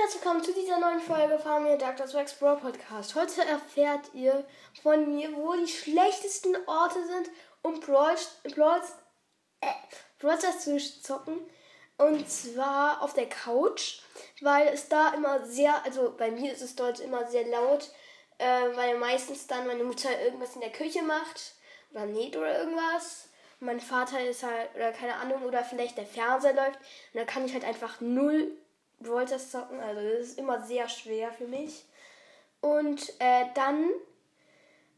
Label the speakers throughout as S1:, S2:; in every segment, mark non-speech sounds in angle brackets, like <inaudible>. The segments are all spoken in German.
S1: herzlich willkommen zu dieser neuen Folge von mir Dr. Wax Bro Podcast. Heute erfährt ihr von mir, wo die schlechtesten Orte sind, um Brawl, äh, zu zocken. Und zwar auf der Couch, weil es da immer sehr, also bei mir ist es dort immer sehr laut, äh, weil meistens dann meine Mutter irgendwas in der Küche macht oder näht oder irgendwas. Mein Vater ist halt, oder keine Ahnung, oder vielleicht der Fernseher läuft. Und dann kann ich halt einfach null Brawl zocken. Also das ist immer sehr schwer für mich. Und äh, dann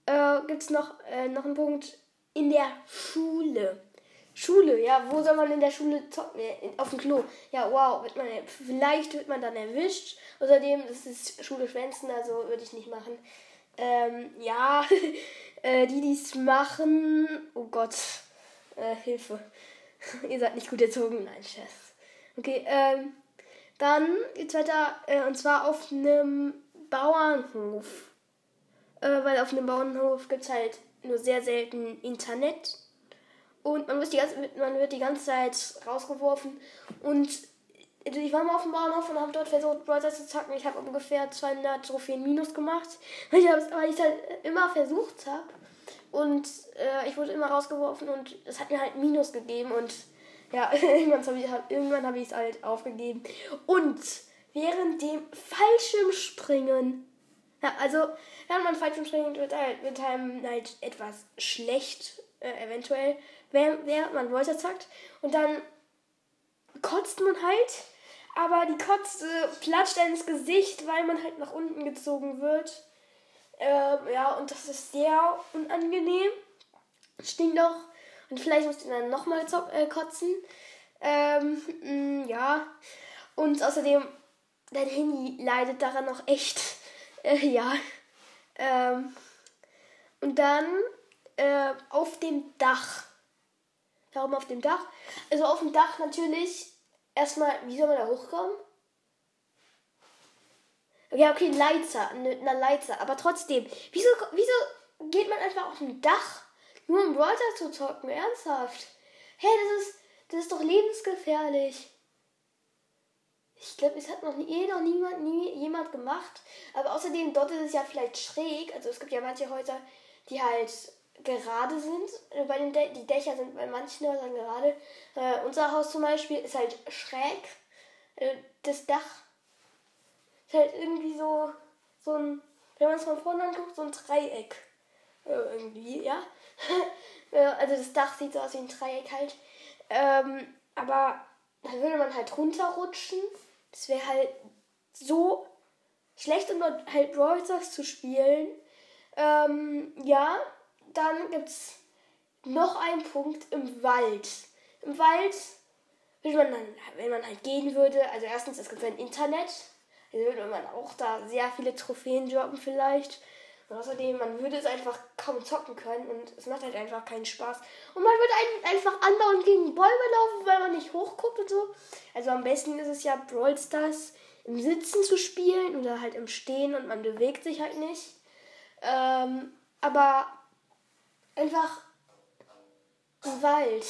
S1: äh, gibt es noch, äh, noch einen Punkt in der Schule. Schule, ja, wo soll man in der Schule zocken? Auf dem Klo. Ja, wow, wird man, vielleicht wird man dann erwischt. Außerdem ist es Schule schwänzen, also würde ich nicht machen. Ähm, ja, <laughs> äh, die, die es machen, oh Gott, äh, Hilfe. <laughs> Ihr seid nicht gut erzogen, nein, Chef. Okay, ähm, dann geht's weiter, äh, und zwar auf einem Bauernhof. Äh, weil auf einem Bauernhof gibt es halt nur sehr selten Internet. Und man wird, die ganze, man wird die ganze Zeit rausgeworfen. Und ich war mal auf dem Bauernhof und habe dort versucht, Brawler zu zocken. Ich habe ungefähr 200 Trophäen minus gemacht. <laughs> Weil ich es halt immer versucht habe. Und äh, ich wurde immer rausgeworfen und es hat mir halt Minus gegeben. Und ja, <laughs> irgendwann habe ich, halt, irgendwann hab es halt aufgegeben. Und während dem Fallschirmspringen, ja, also während man Fallschirmspringen wird, halt, wird einem halt etwas schlecht, äh, eventuell, während, man Leute zackt. Und dann kotzt man halt, aber die Kotze platscht einem ins Gesicht, weil man halt nach unten gezogen wird. Ähm, ja, und das ist sehr unangenehm. Stinkt auch und vielleicht musst du dann nochmal äh, kotzen. Ähm, mh, mm, ja. Und außerdem, dein Handy leidet daran noch echt. <laughs> Äh, ja. Ähm, und dann äh, auf dem Dach. Warum auf dem Dach? Also auf dem Dach natürlich erstmal, wie soll man da hochkommen? Ja, okay, ein Leiter, eine, eine Leiter. Aber trotzdem, wieso, wieso geht man einfach auf dem Dach? Nur um Brawler zu zocken, ernsthaft. Hey, das ist, das ist doch lebensgefährlich. Ich glaube, es hat noch nie, eh noch niemand, nie jemand gemacht. Aber außerdem, dort ist es ja vielleicht schräg. Also es gibt ja manche Häuser, die halt gerade sind. Bei den De die Dächer sind bei manchen Häusern gerade. Äh, unser Haus zum Beispiel ist halt schräg. Äh, das Dach ist halt irgendwie so, so ein, wenn man es von vorne anguckt, so ein Dreieck. Irgendwie, <laughs> ja. also das Dach sieht so aus wie ein Dreieck halt. Ähm, aber dann würde man halt runterrutschen. Das wäre halt so schlecht, um dort halt Brawl zu spielen. Ähm, ja, dann gibt es noch einen Punkt im Wald. Im Wald würde man dann, wenn man halt gehen würde, also erstens, es gibt ein Internet. Also würde man auch da sehr viele Trophäen droppen vielleicht. Und außerdem, man würde es einfach kaum zocken können und es macht halt einfach keinen Spaß. Und man würde einfach andauernd gegen Bäume laufen, weil man nicht hochguckt und so. Also am besten ist es ja Brawl Stars im Sitzen zu spielen oder halt im Stehen und man bewegt sich halt nicht. Ähm, aber einfach im Wald.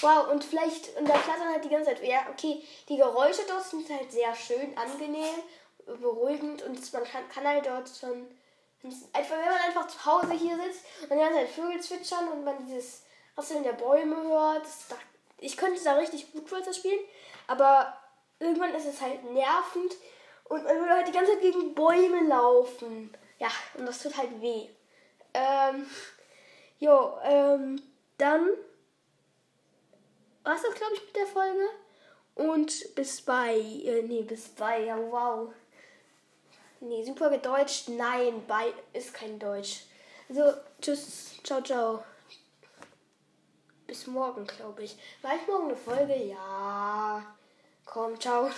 S1: Wow, und vielleicht, und da flattern halt die ganze Zeit, ja, okay, die Geräusche dort sind halt sehr schön, angenehm, beruhigend und man kann, kann halt dort schon Einfach, wenn man einfach zu Hause hier sitzt und dann halt Vögel zwitschern und man dieses Rasseln der Bäume hört, da, ich könnte da richtig gut Brawler spielen, aber irgendwann ist es halt nervend und man würde halt die ganze Zeit gegen Bäume laufen. Ja, und das tut halt weh. Ähm, jo, ähm, dann war es das, glaube ich, mit der Folge. Und bis bei, äh, nee, bis bei, ja, wow. Nee, super gedeutscht. Nein, bei ist kein Deutsch. Also, tschüss, ciao, ciao. Bis morgen, glaube ich. War ich morgen eine Folge? Ja. Komm, ciao.